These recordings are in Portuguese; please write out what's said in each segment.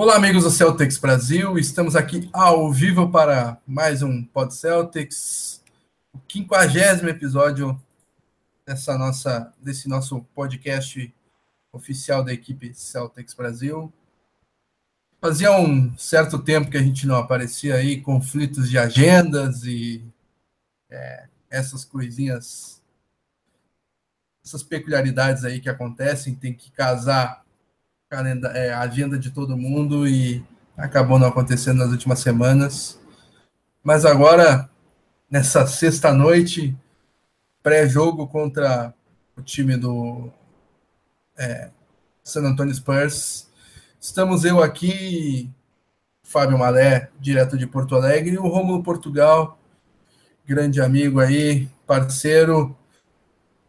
Olá, amigos do Celtics Brasil. Estamos aqui ao vivo para mais um Pod Celtics, o 50 episódio dessa nossa, desse nosso podcast oficial da equipe Celtics Brasil. Fazia um certo tempo que a gente não aparecia aí, conflitos de agendas e é, essas coisinhas, essas peculiaridades aí que acontecem, tem que casar é, a agenda de todo mundo e acabou não acontecendo nas últimas semanas. Mas agora, nessa sexta-noite, pré-jogo contra o time do é, San Antonio Spurs, estamos eu aqui, Fábio Malé, direto de Porto Alegre, e o Romulo Portugal, grande amigo aí, parceiro,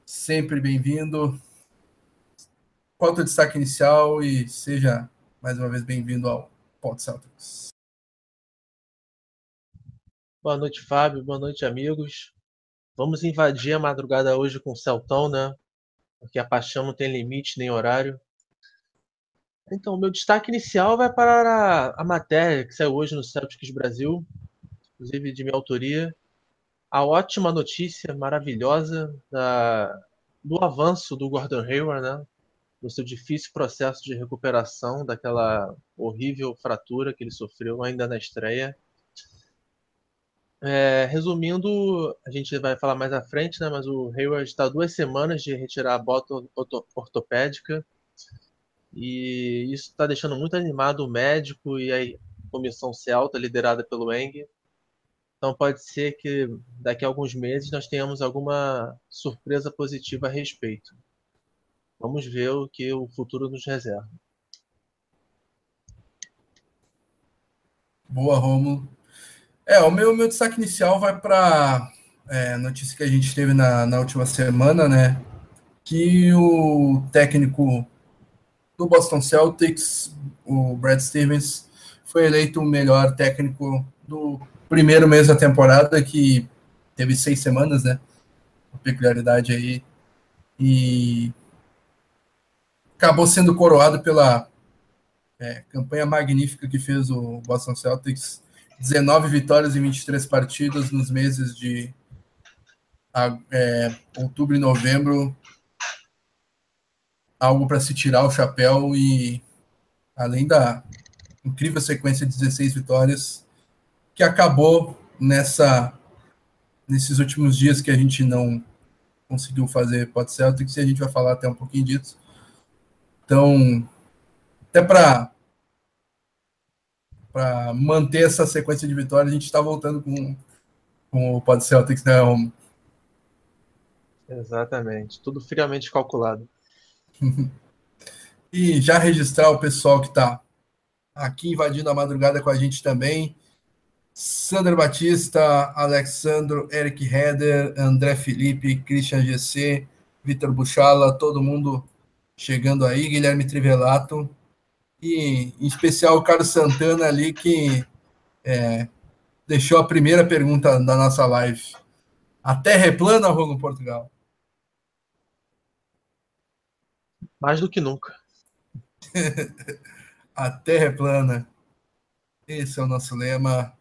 sempre bem-vindo. Qual é o teu destaque inicial e seja mais uma vez bem-vindo ao Pod Celtics. Boa noite, Fábio. Boa noite, amigos. Vamos invadir a madrugada hoje com o Celtão, né? Porque a paixão não tem limite nem horário. Então, meu destaque inicial vai para a, matéria que saiu hoje no Celtics Brasil, inclusive de minha autoria. A ótima notícia maravilhosa da, do avanço do Gordon Hayward, né? No seu difícil processo de recuperação daquela horrível fratura que ele sofreu ainda na estreia. É, resumindo, a gente vai falar mais à frente, né, mas o Hayward está duas semanas de retirar a bota ortopédica e isso está deixando muito animado o médico e a comissão Celta, liderada pelo Eng. Então pode ser que daqui a alguns meses nós tenhamos alguma surpresa positiva a respeito. Vamos ver o que o futuro nos reserva. Boa, Romulo. É, o meu, meu destaque inicial vai para é, notícia que a gente teve na, na última semana, né? Que o técnico do Boston Celtics, o Brad Stevens, foi eleito o melhor técnico do primeiro mês da temporada, que teve seis semanas, né? Uma peculiaridade aí. E acabou sendo coroado pela é, campanha magnífica que fez o Boston Celtics. 19 vitórias em 23 partidas nos meses de é, outubro e novembro. Algo para se tirar o chapéu e, além da incrível sequência de 16 vitórias, que acabou nessa nesses últimos dias que a gente não conseguiu fazer pode Celtics, e a gente vai falar até um pouquinho disso. Então, até para para manter essa sequência de vitórias, a gente está voltando com, com o Pod Celtics, né, Romo? Exatamente, tudo friamente calculado. e já registrar o pessoal que está aqui invadindo a madrugada com a gente também. Sandro Batista, Alexandro, Eric Heder, André Felipe, Christian GC, Vitor Buchala, todo mundo chegando aí, Guilherme Trivelato, e em especial o Carlos Santana ali, que é, deixou a primeira pergunta da nossa live. A Terra é plana, Romulo Portugal? Mais do que nunca. a Terra é plana. Esse é o nosso lema,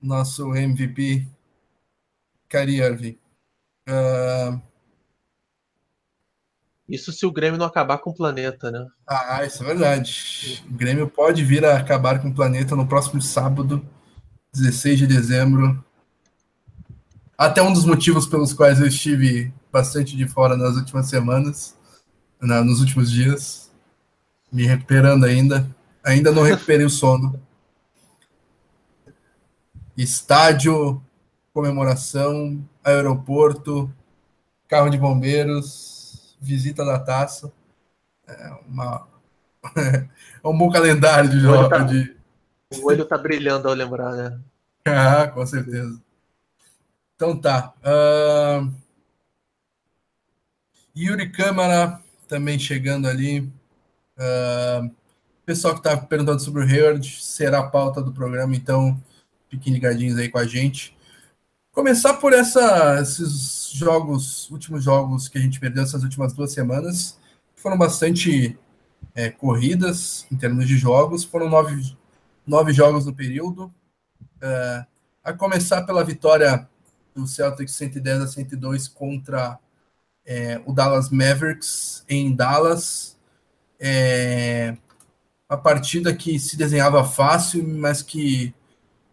nosso MVP, Cari Irving. Uh, isso se o Grêmio não acabar com o planeta, né? Ah, isso é verdade. O Grêmio pode vir a acabar com o planeta no próximo sábado, 16 de dezembro. Até um dos motivos pelos quais eu estive bastante de fora nas últimas semanas, na, nos últimos dias, me recuperando ainda. Ainda não recuperei o sono. Estádio, comemoração, aeroporto, carro de bombeiros, visita da taça. É, uma, é um bom calendário de jogos. Tá, de... O olho tá brilhando ao lembrar, né? Ah, com certeza. Então tá. Uh... Yuri Câmara também chegando ali. Uh... Pessoal que está perguntando sobre o Hayward será a pauta do programa, então fiquem ligadinhos aí com a gente. Começar por essa, esses jogos, últimos jogos que a gente perdeu essas últimas duas semanas, foram bastante é, corridas em termos de jogos. Foram nove, nove jogos no período. É, a começar pela vitória do Celtics 110 a 102 contra é, o Dallas Mavericks em Dallas. É, a partida que se desenhava fácil, mas que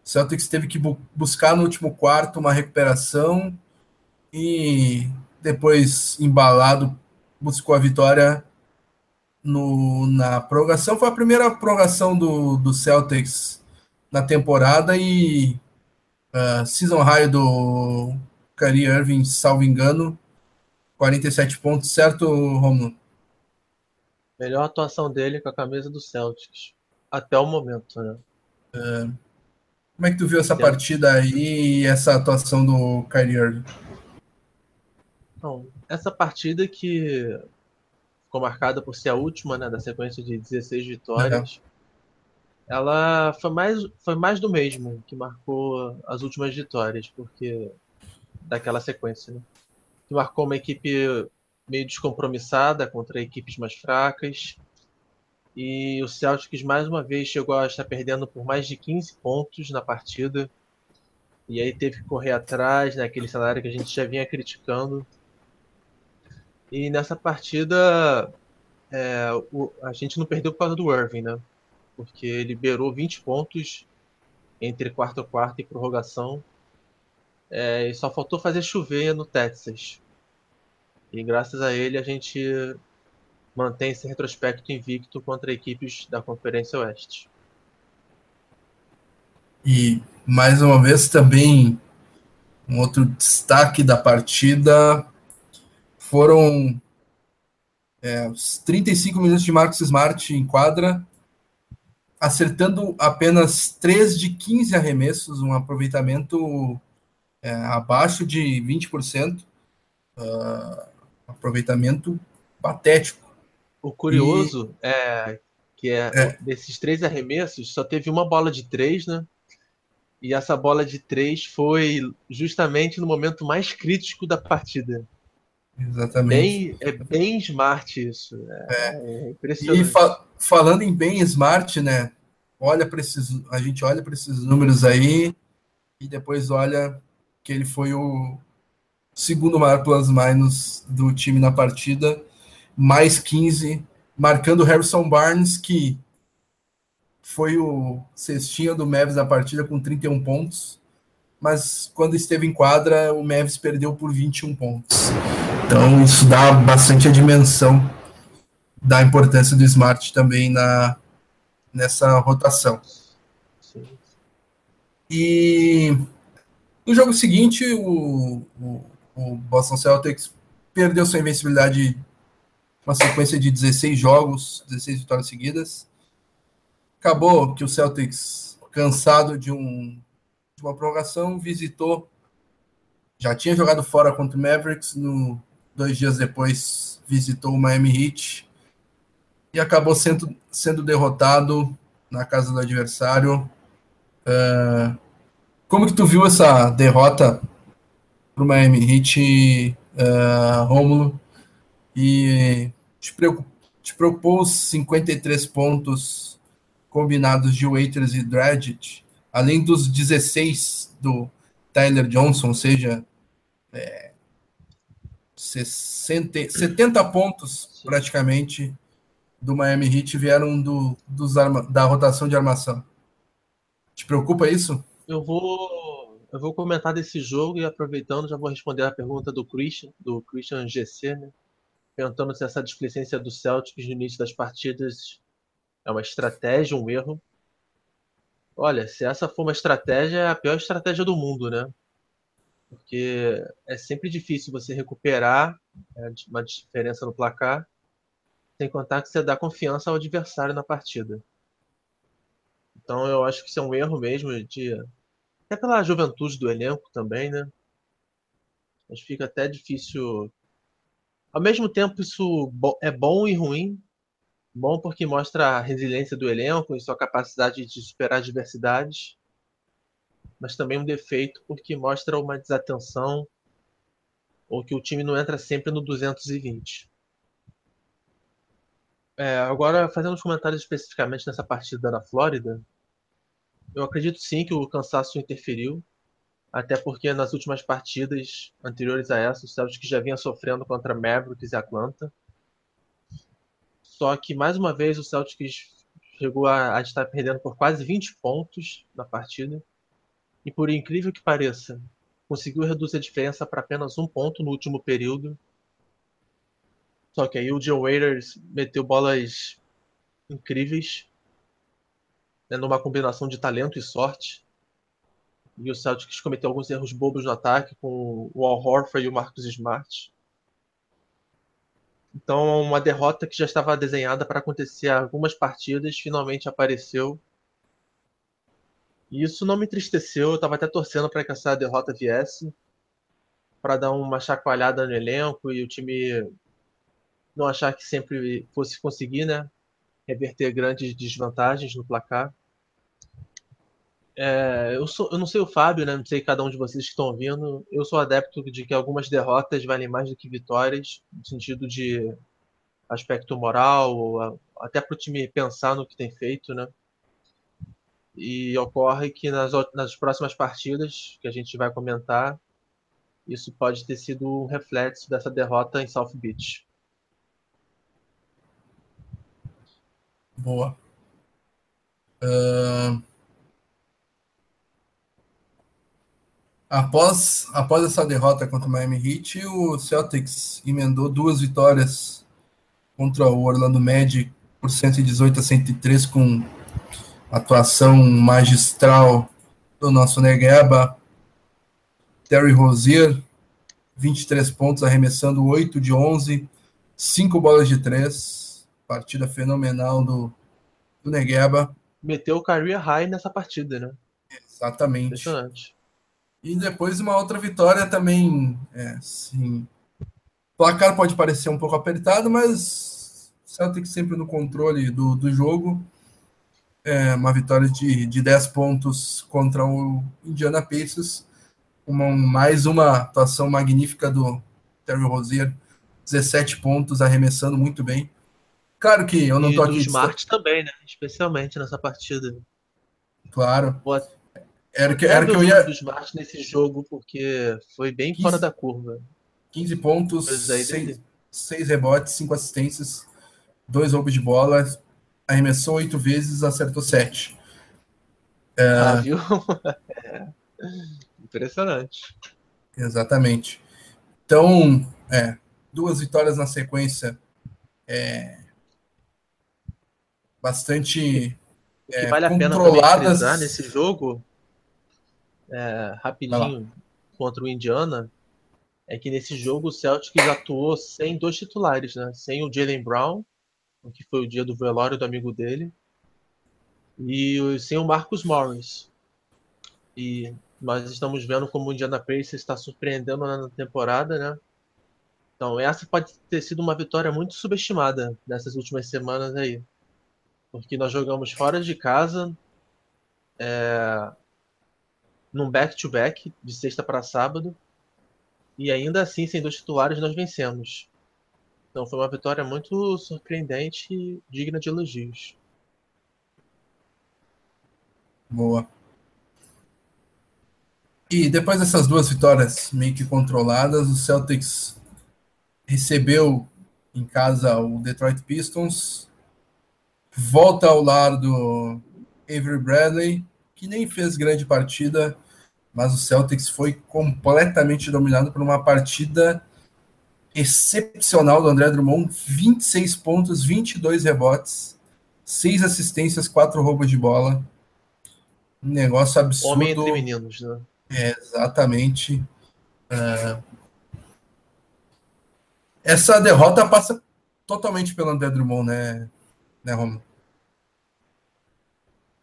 o Celtics teve que bu buscar no último quarto uma recuperação e depois, embalado, buscou a vitória no, na prorrogação. Foi a primeira prorrogação do, do Celtics na temporada e uh, season high do Kyrie Irving, salvo engano, 47 pontos, certo, Romulo? Melhor atuação dele com a camisa do Celtics, até o momento, né? Uh, como é que tu viu essa partida aí e essa atuação do Kyrie Irving? Então, essa partida que ficou marcada por ser a última né, da sequência de 16 vitórias, uhum. ela foi mais, foi mais do mesmo que marcou as últimas vitórias, porque daquela sequência, né? Que marcou uma equipe meio descompromissada contra equipes mais fracas. E o Celtics mais uma vez chegou a estar perdendo por mais de 15 pontos na partida. E aí teve que correr atrás, naquele né, cenário que a gente já vinha criticando. E nessa partida é, o, a gente não perdeu por causa do Irving, né? Porque ele liberou 20 pontos entre quarto quarto e prorrogação. É, e só faltou fazer chover no Texas. E graças a ele a gente mantém esse retrospecto invicto contra equipes da Conferência Oeste. E mais uma vez também um outro destaque da partida foram é, os 35 minutos de Marcos Smart em quadra, acertando apenas 3 de 15 arremessos, um aproveitamento é, abaixo de 20%. Uh, aproveitamento patético. O curioso e... é que é, é, desses três arremessos, só teve uma bola de três, né? E essa bola de três foi justamente no momento mais crítico da partida. Exatamente. Bem, é bem smart isso. É, é. é impressionante. E fa falando em bem smart, né? Olha para esses, a gente olha para esses números aí e depois olha que ele foi o segundo maior plus minus do time na partida, mais 15, marcando Harrison Barnes, que foi o cestinha do Mavis na partida com 31 pontos, mas quando esteve em quadra, o Mavis perdeu por 21 pontos. Então, isso dá bastante a dimensão da importância do Smart também na, nessa rotação. E no jogo seguinte, o, o, o, Boston Celtics perdeu sua invencibilidade uma sequência de 16 jogos, 16 vitórias seguidas. Acabou que o Celtics, cansado de, um, de uma prorrogação, visitou. Já tinha jogado fora contra o Mavericks no dois dias depois visitou o Miami Heat e acabou sendo, sendo derrotado na casa do adversário. Uh, como que tu viu essa derrota para o Miami Heat, uh, Rômulo? E te, preocupou, te preocupou os 53 pontos combinados de Waiters e Dragic, além dos 16 do Tyler Johnson, ou seja, é, 60, 70 pontos praticamente do Miami Heat vieram do, dos arma, da rotação de armação. Te preocupa isso? Eu vou, eu vou comentar desse jogo e aproveitando já vou responder a pergunta do Christian, do Christian GC, né? Perguntando se essa displicência do Celtics no início das partidas é uma estratégia, um erro. Olha, se essa for uma estratégia, é a pior estratégia do mundo, né? Porque é sempre difícil você recuperar é, uma diferença no placar, sem contar que você dá confiança ao adversário na partida. Então eu acho que isso é um erro mesmo de até pela juventude do elenco também, né? Mas fica até difícil. Ao mesmo tempo isso é bom e ruim. Bom porque mostra a resiliência do elenco e sua capacidade de superar adversidades mas também um defeito porque mostra uma desatenção ou que o time não entra sempre no 220. É, agora, fazendo os comentários especificamente nessa partida da Flórida, eu acredito sim que o cansaço interferiu, até porque nas últimas partidas anteriores a essa, o Celtics já vinha sofrendo contra Mavericks e Atlanta. Só que, mais uma vez, o Celtics chegou a, a estar perdendo por quase 20 pontos na partida. E por incrível que pareça, conseguiu reduzir a diferença para apenas um ponto no último período. Só que aí o John Waiters meteu bolas incríveis, né, numa combinação de talento e sorte. E o Celtics cometeu alguns erros bobos no ataque com o Al Horford e o Marcus Smart. Então, uma derrota que já estava desenhada para acontecer há algumas partidas finalmente apareceu. E isso não me entristeceu, eu estava até torcendo para que essa derrota viesse, para dar uma chacoalhada no elenco e o time não achar que sempre fosse conseguir, né? Reverter grandes desvantagens no placar. É, eu, sou, eu não sei o Fábio, né? Não sei cada um de vocês que estão ouvindo. Eu sou adepto de que algumas derrotas valem mais do que vitórias, no sentido de aspecto moral, até para o time pensar no que tem feito, né? E ocorre que nas, nas próximas partidas que a gente vai comentar, isso pode ter sido um reflexo dessa derrota em South Beach. Boa. Uh... Após, após essa derrota contra o Miami Heat, o Celtics emendou duas vitórias contra o Orlando Magic por 118 a 103 com atuação magistral do nosso Negueba, Terry Rozier, 23 pontos, arremessando 8 de 11, 5 bolas de 3, partida fenomenal do, do Negueba. Meteu o career high nessa partida, né? Exatamente. Impressionante. E depois uma outra vitória também, é, assim, o placar pode parecer um pouco apertado, mas Celtic sempre no controle do, do jogo. É, uma vitória de, de 10 pontos contra o Indiana Pacers. Uma, mais uma atuação magnífica do Terry Rozier. 17 pontos, arremessando muito bem. Claro que eu não e tô aqui. Smart também, né? Especialmente nessa partida. Claro. Boa era que, era que eu ia. do Smart nesse jogo, porque foi bem 15, fora da curva. 15 pontos, 6, 6 rebotes, 5 assistências, 2 roubos de bola, arremessou 8 vezes, acertou 7. É... Ah, viu? Impressionante. Exatamente. Então, é, duas vitórias na sequência. É, bastante é, vale a pena também nesse jogo é, rapidinho contra o Indiana é que nesse jogo o Celtics atuou sem dois titulares, né? Sem o Jalen Brown, que foi o dia do velório do amigo dele, e sem o Marcus Morris. E nós estamos vendo como o Indiana Pacers está surpreendendo na temporada, né? Então essa pode ter sido uma vitória muito subestimada nessas últimas semanas aí, porque nós jogamos fora de casa, é, num back-to-back -back, de sexta para sábado. E ainda assim, sem dois titulares, nós vencemos. Então foi uma vitória muito surpreendente e digna de elogios. Boa. E depois dessas duas vitórias meio que controladas, o Celtics recebeu em casa o Detroit Pistons, volta ao lado do Avery Bradley, que nem fez grande partida, mas o Celtics foi completamente dominado por uma partida excepcional do André Drummond, 26 pontos, 22 rebotes, 6 assistências, 4 roubos de bola. Um negócio absurdo. Homem entre meninos, né? É, exatamente. Uh... Essa derrota passa totalmente pelo André Drummond, né, né Romulo?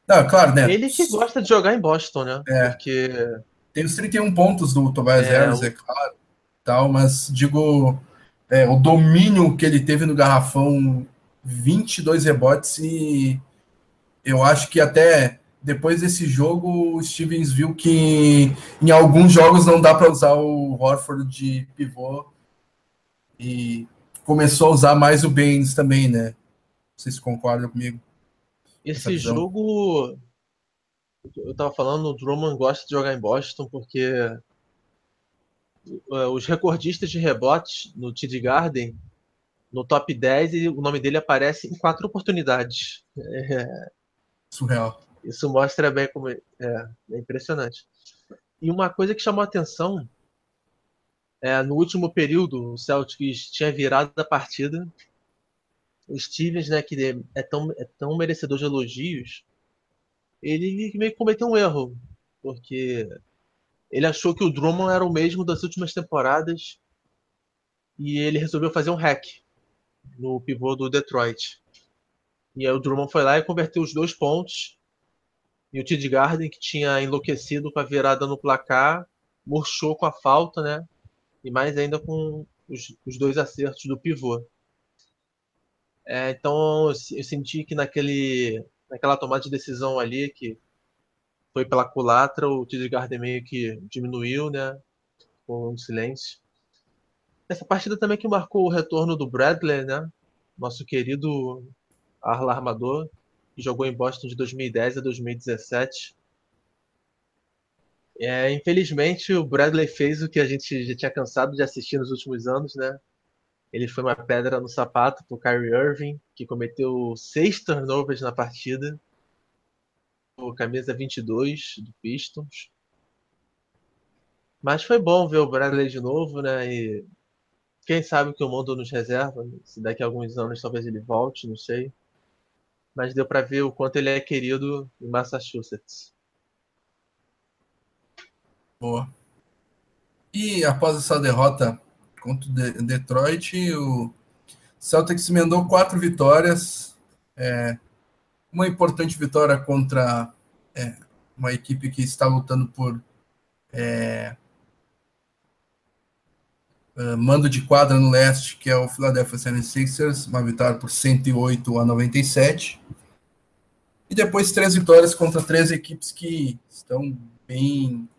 Não, claro, né? Ele que gosta de jogar em Boston, né? É. Porque. Tem os 31 pontos do Tobias é, Harris, é claro, tal, mas digo, é, o domínio que ele teve no garrafão, 22 rebotes, e eu acho que até depois desse jogo o Stevens viu que em alguns jogos não dá para usar o Horford de pivô e começou a usar mais o Baines também, né? Vocês concordam comigo? Esse jogo, eu tava falando, o Drummond gosta de jogar em Boston porque os recordistas de rebotes no TD Garden, no top 10, e o nome dele aparece em quatro oportunidades. É... Surreal. Isso mostra bem como é, é impressionante. E uma coisa que chamou a atenção é, no último período, o Celtics tinha virado a partida. O Stevens, né, que é tão, é tão merecedor de elogios, ele meio que cometeu um erro, porque ele achou que o Drummond era o mesmo das últimas temporadas e ele resolveu fazer um hack no pivô do Detroit. E aí o Drummond foi lá e converteu os dois pontos. E o Tid Garden, que tinha enlouquecido com a virada no placar, murchou com a falta, né? E mais ainda com os, os dois acertos do pivô. É, então eu senti que naquele, naquela tomada de decisão ali, que foi pela culatra, o Tidgard meio que diminuiu, né? Com um silêncio. Essa partida também que marcou o retorno do Bradley, né? Nosso querido Arla Armador, que jogou em Boston de 2010 a 2017. É, infelizmente, o Bradley fez o que a gente já tinha cansado de assistir nos últimos anos, né? Ele foi uma pedra no sapato para o Kyrie Irving, que cometeu seis turnovers na partida camisa 22 do Pistons. Mas foi bom ver o Bradley de novo, né? E quem sabe o que o mundo nos reserva. Se daqui a alguns anos talvez ele volte, não sei. Mas deu para ver o quanto ele é querido em Massachusetts. Boa. E após essa derrota contra o Detroit, o Celtics emendou quatro vitórias. É, uma importante vitória contra é, uma equipe que está lutando por é, é mando de quadra no leste, que é o Philadelphia 76ers, uma vitória por 108 a 97. E depois três vitórias contra três equipes que estão bem,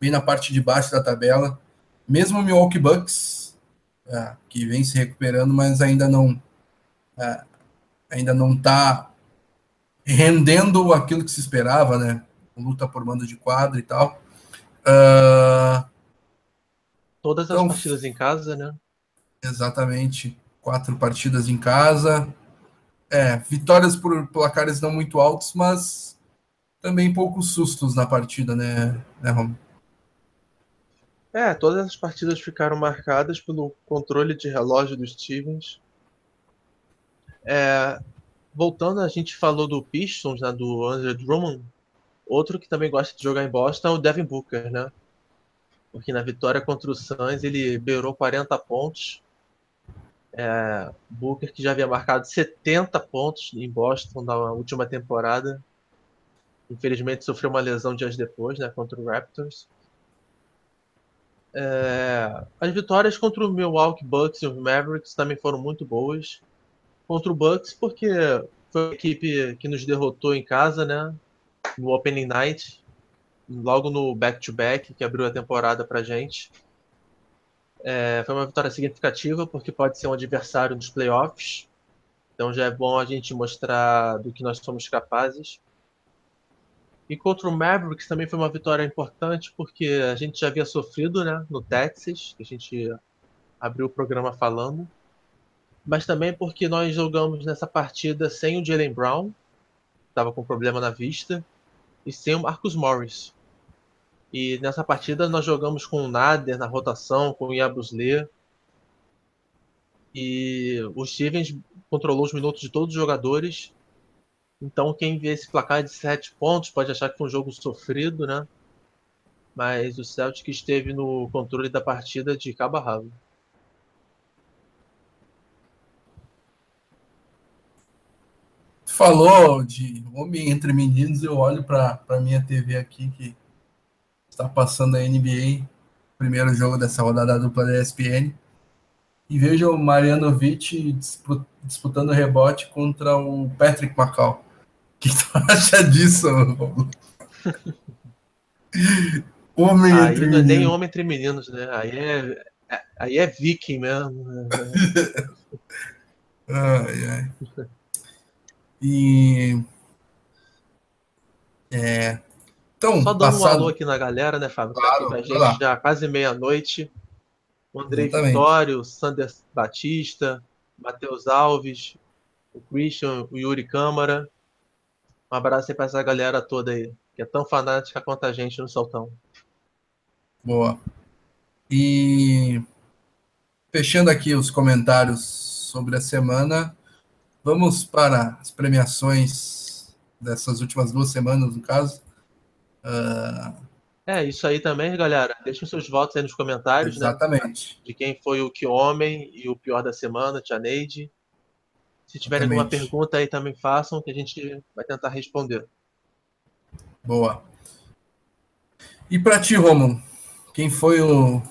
bem na parte de baixo da tabela. Mesmo o Milwaukee Bucks, é, que vem se recuperando, mas ainda não é, ainda não está rendendo aquilo que se esperava, né? Luta por mando de quadra e tal. Uh... Todas as então, partidas em casa, né? Exatamente. Quatro partidas em casa. É, vitórias por placares não muito altos, mas também poucos sustos na partida, né, né Romo? É, todas as partidas ficaram marcadas pelo controle de relógio dos Stevens. É, voltando, a gente falou do Pistons, né, do Andrew Drummond. Outro que também gosta de jogar em Boston é o Devin Booker, né? Porque na vitória contra o Suns ele beirou 40 pontos. É, Booker que já havia marcado 70 pontos em Boston na última temporada. Infelizmente sofreu uma lesão dias depois, né, contra o Raptors. É, as vitórias contra o Milwaukee Bucks e os Mavericks também foram muito boas contra o Bucks, porque foi a equipe que nos derrotou em casa, né? No Opening Night, logo no back-to-back, -back, que abriu a temporada pra gente. É, foi uma vitória significativa, porque pode ser um adversário nos playoffs. Então já é bom a gente mostrar do que nós somos capazes. E contra o Mavericks também foi uma vitória importante, porque a gente já havia sofrido né, no Texas, que a gente abriu o programa falando mas também porque nós jogamos nessa partida sem o Jalen Brown, estava com problema na vista, e sem o Marcus Morris. E nessa partida nós jogamos com o Nader na rotação, com o Yabusle. E o Stevens controlou os minutos de todos os jogadores. Então quem vê esse placar de 7 pontos pode achar que foi um jogo sofrido, né? Mas o Celtic esteve no controle da partida de cabo a rabo. Falou de homem entre meninos, eu olho para minha TV aqui que está passando a NBA, primeiro jogo dessa rodada dupla da ESPN, e vejo o Marianovic disputando rebote contra o Patrick Macau. O que tu acha disso? homem aí entre não é nem homem entre meninos, né? Aí é, aí é viking mesmo. ai, ai. E. É, então, Só dando passado... um alô aqui na galera, né, Fábio? Claro, tá aqui com a gente já quase meia-noite. O Andrei Exatamente. Vitório, o Sander Batista, Matheus Alves, o Christian, o Yuri Câmara. Um abraço aí pra essa galera toda aí, que é tão fanática quanto a gente no Saltão. Boa. E fechando aqui os comentários sobre a semana, vamos para as premiações dessas últimas duas semanas, no caso. Uh... É, isso aí também, galera. Deixem seus votos aí nos comentários, né? Exatamente. Né? De quem foi o que homem e o pior da semana, Tia Neide. Se tiverem alguma pergunta aí também façam, que a gente vai tentar responder. Boa. E para ti, Romulo, quem foi o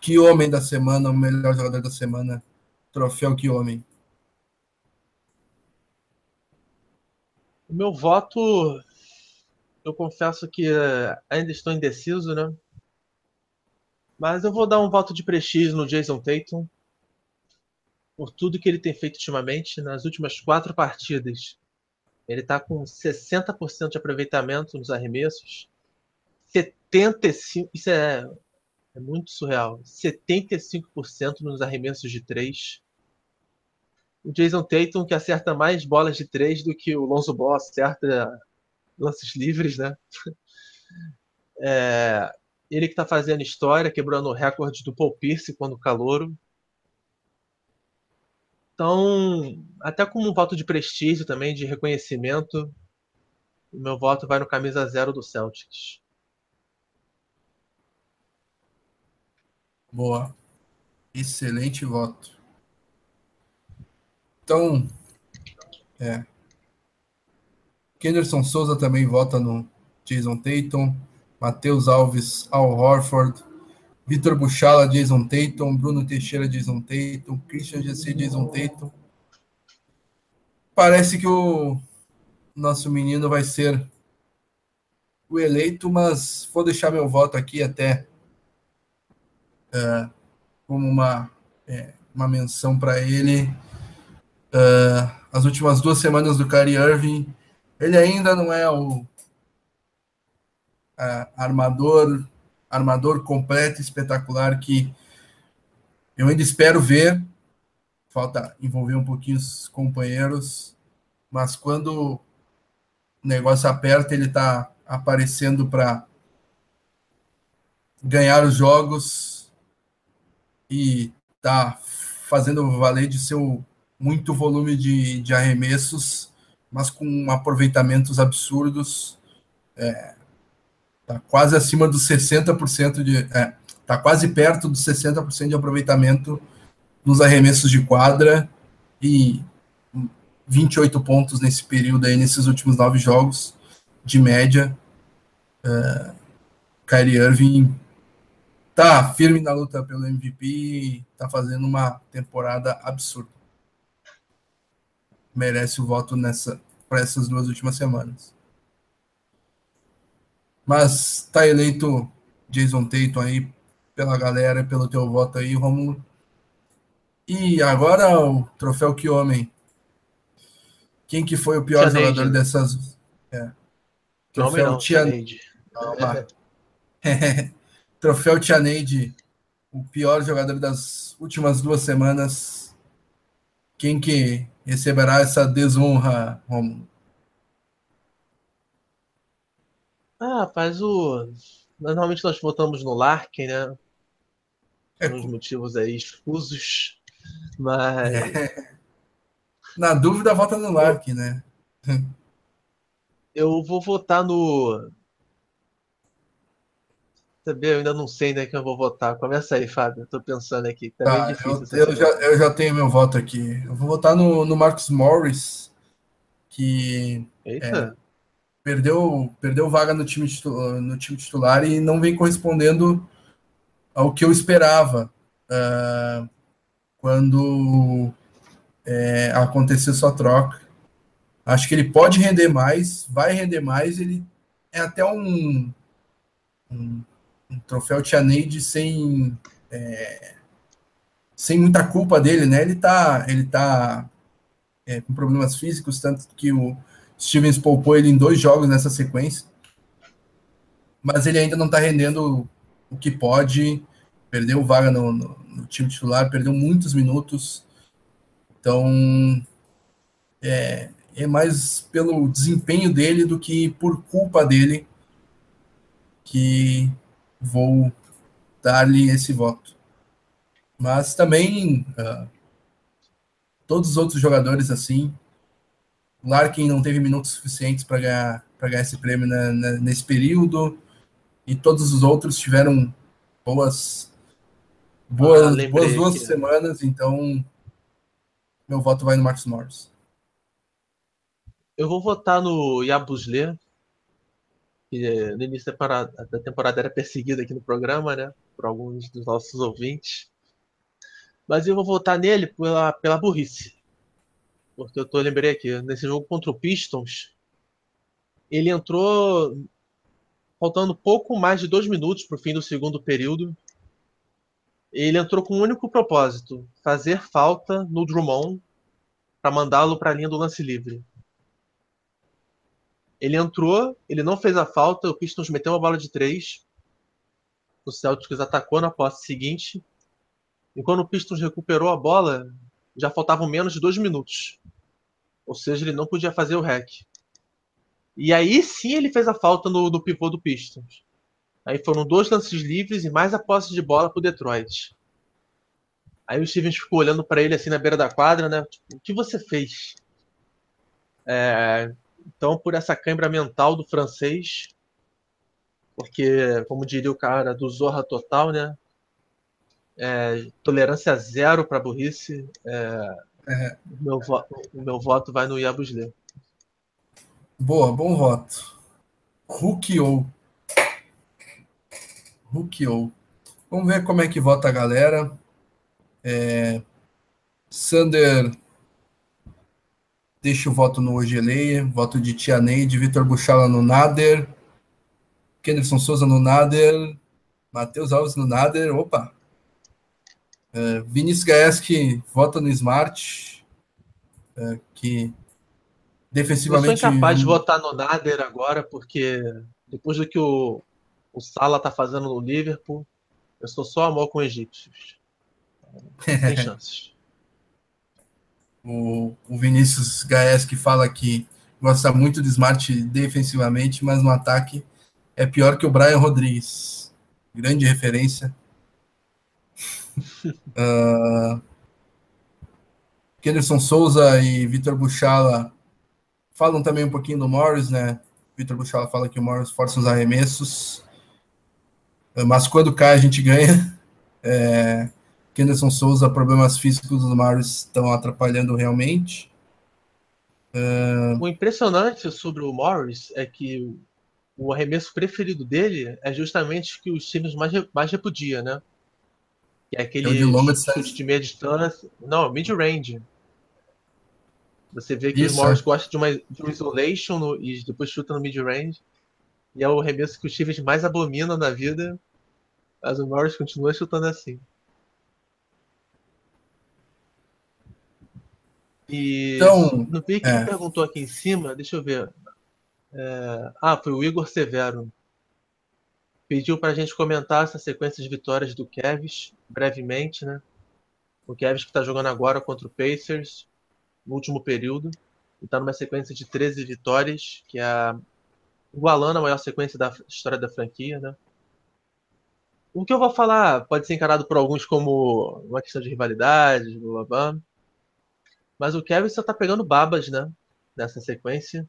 que homem da semana, o melhor jogador da semana? Troféu que homem? O meu voto eu confesso que eh, ainda estou indeciso, né? Mas eu vou dar um voto de prestígio no Jason Tatum por tudo que ele tem feito ultimamente. Nas últimas quatro partidas, ele está com 60% de aproveitamento nos arremessos, 75%, isso é, é muito surreal, 75% nos arremessos de três. O Jason Tatum que acerta mais bolas de três do que o Lonzo Ball acerta lances livres, né? É, ele que está fazendo história, quebrando o recorde do Paul Pierce quando calouro. Então, até como um voto de prestígio também, de reconhecimento, o meu voto vai no camisa zero do Celtics. Boa. Excelente voto. Então, é, Kenderson Souza também vota no Jason Tatum. Matheus Alves, Al Horford. Vitor Buchala, Jason Tatum. Bruno Teixeira, Jason Tatum. Christian GC, Jason Tatum. Parece que o nosso menino vai ser o eleito, mas vou deixar meu voto aqui até uh, como uma, é, uma menção para ele. Uh, as últimas duas semanas do Kyrie Irving ele ainda não é o armador armador completo, espetacular que eu ainda espero ver. Falta envolver um pouquinho os companheiros, mas quando o negócio aperta, ele está aparecendo para ganhar os jogos e tá fazendo valer de seu muito volume de, de arremessos mas com aproveitamentos absurdos. É, tá quase acima dos 60% de. É, tá quase perto dos 60% de aproveitamento nos arremessos de quadra e 28 pontos nesse período aí, nesses últimos nove jogos de média. É, Kyrie Irving tá firme na luta pelo MVP, tá fazendo uma temporada absurda merece o voto nessa para essas duas últimas semanas. Mas tá eleito Jason Tatum aí pela galera, pelo teu voto aí, Romulo. E agora o troféu que homem. Quem que foi o pior Tia jogador Neide. dessas? É. Troféu não, Tia Neide. troféu Tia Neide, o pior jogador das últimas duas semanas. Quem que receberá essa desonra, Romulo? Ah, faz o. Normalmente nós votamos no Larkin, né? É. Por motivos aí escusos. Mas. É. Na dúvida, vota no Larkin, né? Eu vou votar no. Sabe, eu ainda não sei né que eu vou votar. Começa aí, Fábio. Eu tô pensando aqui. Tá, tá difícil. Eu, eu já, eu já tenho meu voto aqui. Eu vou votar no, no Marcos Morris, que é, perdeu, perdeu vaga no time, titular, no time titular e não vem correspondendo ao que eu esperava uh, quando é, aconteceu sua troca. Acho que ele pode render mais, vai render mais. Ele é até um, um um troféu Tia Neide sem é, sem muita culpa dele, né? Ele tá ele tá é, com problemas físicos, tanto que o Stevens poupou ele em dois jogos nessa sequência. Mas ele ainda não está rendendo o que pode. Perdeu vaga no, no, no, time titular, perdeu muitos minutos. Então, é, é mais pelo desempenho dele do que por culpa dele que vou dar-lhe esse voto. Mas também uh, todos os outros jogadores assim, Larkin não teve minutos suficientes para ganhar para ganhar esse prêmio na, na, nesse período e todos os outros tiveram boas boas, ah, boas duas que... semanas, então meu voto vai no Marcos Morris. Eu vou votar no Yabusle, que no início da temporada, da temporada era perseguido aqui no programa, né? Por alguns dos nossos ouvintes. Mas eu vou votar nele pela, pela burrice. Porque eu tô, lembrei aqui, nesse jogo contra o Pistons, ele entrou faltando pouco mais de dois minutos para o fim do segundo período. Ele entrou com um único propósito: fazer falta no Drummond para mandá-lo para a linha do lance livre. Ele entrou, ele não fez a falta, o Pistons meteu uma bola de três. O Celtics atacou na posse seguinte. E quando o Pistons recuperou a bola, já faltavam menos de dois minutos. Ou seja, ele não podia fazer o hack. E aí sim ele fez a falta no, no pivô do Pistons. Aí foram dois lances livres e mais a posse de bola para o Detroit. Aí o Stevens ficou olhando para ele assim na beira da quadra, né? Tipo, o que você fez? É, então, por essa cãibra mental do francês, porque, como diria o cara do Zorra Total, né? É, tolerância zero para burrice. É, é. O, meu o meu voto vai no Yabusle. Boa, bom voto. Rukiou. Rukiou. Vamos ver como é que vota a galera. É, Sander deixa o voto no Ogeleia, voto de Tia Neide, Vitor Buchala no Nader, Kenderson Souza no Nader, Matheus Alves no Nader, opa, é, Vinícius Gaeski vota no Smart, é, que defensivamente... Eu sou incapaz de votar no Nader agora, porque depois do que o, o Sala tá fazendo no Liverpool, eu sou só amor com egípcios. tem chances. O, o Vinícius Gaes que fala que gosta muito de Smart defensivamente, mas no ataque é pior que o Brian Rodrigues. Grande referência. uh, Kenderson Souza e Vitor Buchala falam também um pouquinho do Morris, né? Vitor Buchala fala que o Morris força os arremessos, mas quando cai a gente ganha. É, Kenderson Souza, problemas físicos dos Marios estão atrapalhando realmente. Uh... O impressionante sobre o Morris é que o arremesso preferido dele é justamente que os times mais, mais repudia, né? Que é aquele é de, longa chute de meia distância. Não, mid-range. Você vê que Isso, o Morris é. gosta de, uma, de isolation no, e depois chuta no mid-range. E é o arremesso que os times mais abominam na vida. Mas o Morris continua chutando assim. E então, no vi quem é. perguntou aqui em cima, deixa eu ver. É, ah, foi o Igor Severo. Pediu para a gente comentar essa sequência de vitórias do Kevs, brevemente, né? O Kevs que está jogando agora contra o Pacers, no último período. E está numa sequência de 13 vitórias, que é a... igualando a maior sequência da história da franquia, né? O que eu vou falar pode ser encarado por alguns como uma questão de rivalidade, blá blá blá. Mas o Kevin só tá pegando babas, né? Nessa sequência.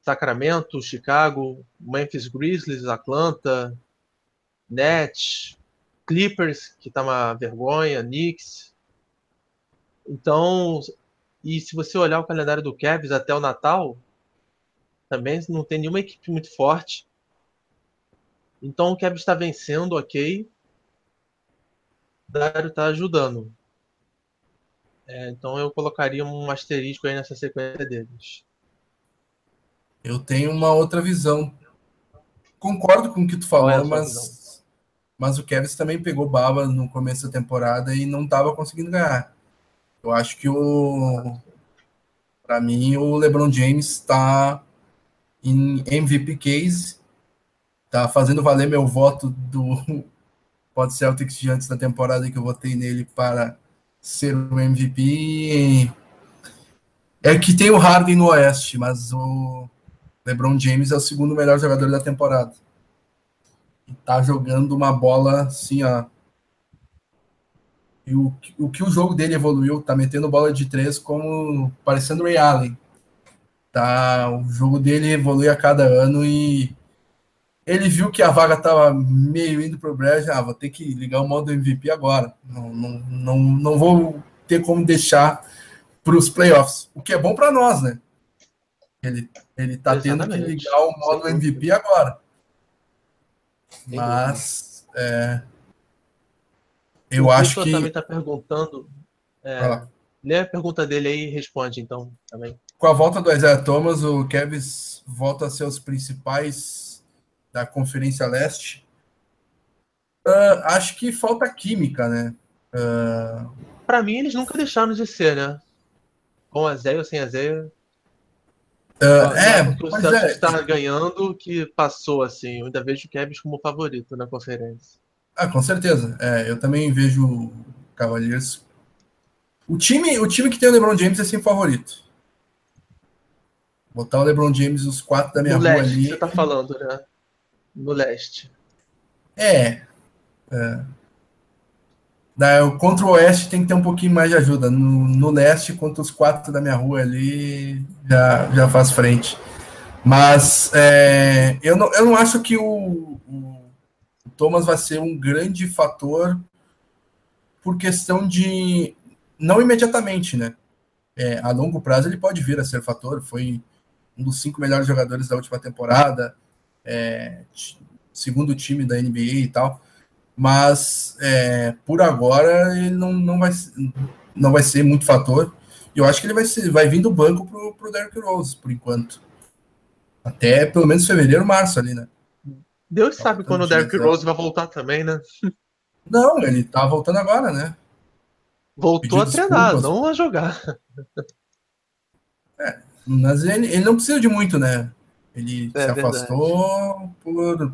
Sacramento, Chicago, Memphis Grizzlies, Atlanta, Nets, Clippers, que tá uma vergonha, Knicks. Então, e se você olhar o calendário do Cavs até o Natal, também não tem nenhuma equipe muito forte. Então o Cavs está vencendo, ok. O Dário está ajudando. É, então eu colocaria um asterisco aí nessa sequência deles. Eu tenho uma outra visão. Concordo com o que tu falou, é mas, mas o Kevin também pegou baba no começo da temporada e não estava conseguindo ganhar. Eu acho que o, Para mim, o LeBron James está em MVP case, tá fazendo valer meu voto do Pod Celtics de antes da temporada que eu votei nele para ser o MVP. É que tem o Harden no Oeste, mas o LeBron James é o segundo melhor jogador da temporada. E tá jogando uma bola assim, ó. E o, o que o jogo dele evoluiu, tá metendo bola de três como parecendo Ray Allen. Tá, o jogo dele evolui a cada ano e ele viu que a vaga tava meio indo pro brejo, ah, vou ter que ligar o modo MVP agora. Não, não, não, não vou ter como deixar para os playoffs, o que é bom para nós, né? Ele, ele tá Exatamente. tendo que ligar o modo MVP agora. Mas é, eu o acho que. também está perguntando. É, lê a pergunta dele aí e responde, então, também. Com a volta do Isaiah Thomas, o Kevs volta a ser os principais da Conferência Leste. Uh, acho que falta química, né? Uh... Para mim, eles nunca deixaram de ser, né? Com a Zé ou sem a Zé. Uh, é, o Celtics é, está ganhando que passou assim. Eu ainda vejo o Kevin como favorito na conferência. Ah, com certeza. É, eu também vejo o Cavaliers. O time, o time que tem o LeBron James é sempre favorito. Botar o LeBron James os quatro da minha no rua leste, ali. Você tá falando, né? No leste. É. é. Da, contra o Oeste tem que ter um pouquinho mais de ajuda. No, no leste, contra os quatro da minha rua ali, já, já faz frente. Mas é, eu, não, eu não acho que o, o, Thomas vai ser um grande fator por questão de. Não imediatamente, né? É, a longo prazo ele pode vir a ser fator. Foi um dos cinco melhores jogadores da última temporada, é, segundo time da NBA e tal mas é, por agora ele não, não, vai, não vai ser muito fator. Eu acho que ele vai, ser, vai vir do banco pro, pro Derrick Rose, por enquanto. Até pelo menos fevereiro, março ali, né? Deus tá sabe quando o Derrick Rose vai voltar também, né? Não, ele tá voltando agora, né? Voltou a treinar, desculpas. não a jogar. É, mas ele, ele não precisa de muito, né? Ele é, se afastou por,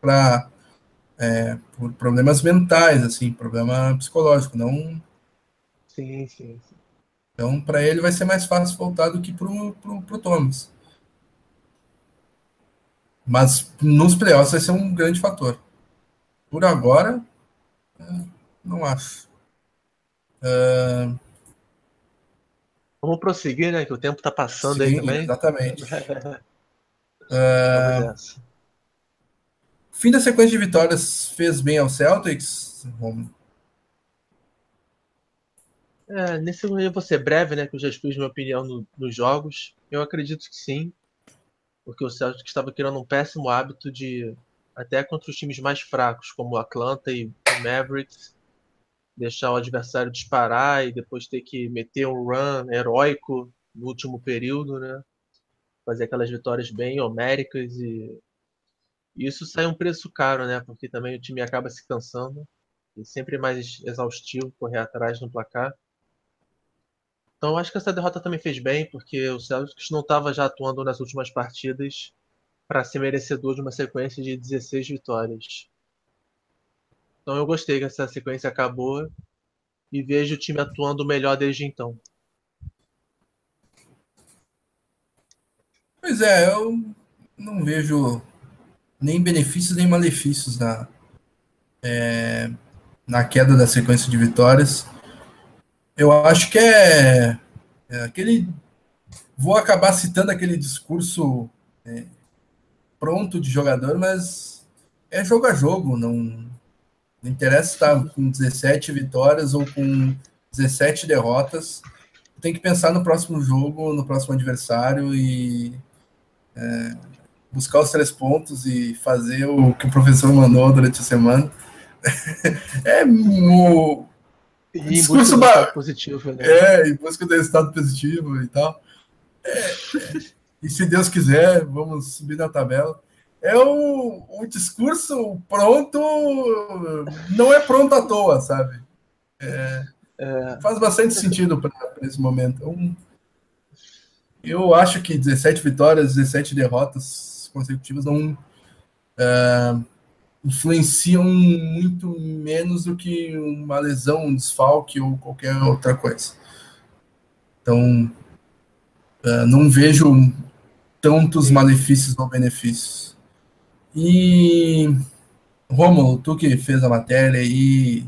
pra é, por problemas mentais, assim, problema psicológico, não. Sim, sim. sim. Então, para ele vai ser mais fácil voltar do que pro, pro, pro Thomas. Mas nos playoffs vai ser um grande fator. Por agora, é, não acho. Uh... Vamos prosseguir, né? Que o tempo está passando Sim, aí também. Exatamente. uh... Fim da sequência de vitórias fez bem ao Celtics? Vamos. É, nesse eu vou ser breve, né? Que eu já expus minha opinião no, nos jogos. Eu acredito que sim. Porque o Celtics estava criando um péssimo hábito de, até contra os times mais fracos, como o Atlanta e o Mavericks, deixar o adversário disparar e depois ter que meter um run heróico no último período, né? Fazer aquelas vitórias bem homéricas e isso sai um preço caro, né? Porque também o time acaba se cansando. E sempre mais exaustivo correr atrás no placar. Então acho que essa derrota também fez bem, porque o Celtics não estava já atuando nas últimas partidas para ser merecedor de uma sequência de 16 vitórias. Então eu gostei que essa sequência acabou e vejo o time atuando melhor desde então. Pois é, eu não vejo nem benefícios nem malefícios na, é, na queda da sequência de vitórias. Eu acho que é, é aquele. Vou acabar citando aquele discurso é, pronto de jogador, mas é jogo a jogo. Não, não interessa estar com 17 vitórias ou com 17 derrotas. Tem que pensar no próximo jogo, no próximo adversário e é, buscar os três pontos e fazer o que o professor mandou durante a semana. é o e em busca positivo, né? É, em busca do resultado positivo e tal. É, e se Deus quiser, vamos subir na tabela. É o, o discurso pronto, não é pronto à toa, sabe? É, é, faz bastante sentido para esse momento. Um, eu acho que 17 vitórias, 17 derrotas consecutivas não uh, influenciam muito menos do que uma lesão, um desfalque ou qualquer outra coisa. Então, uh, não vejo tantos malefícios ou benefícios. E Romulo, tu que fez a matéria e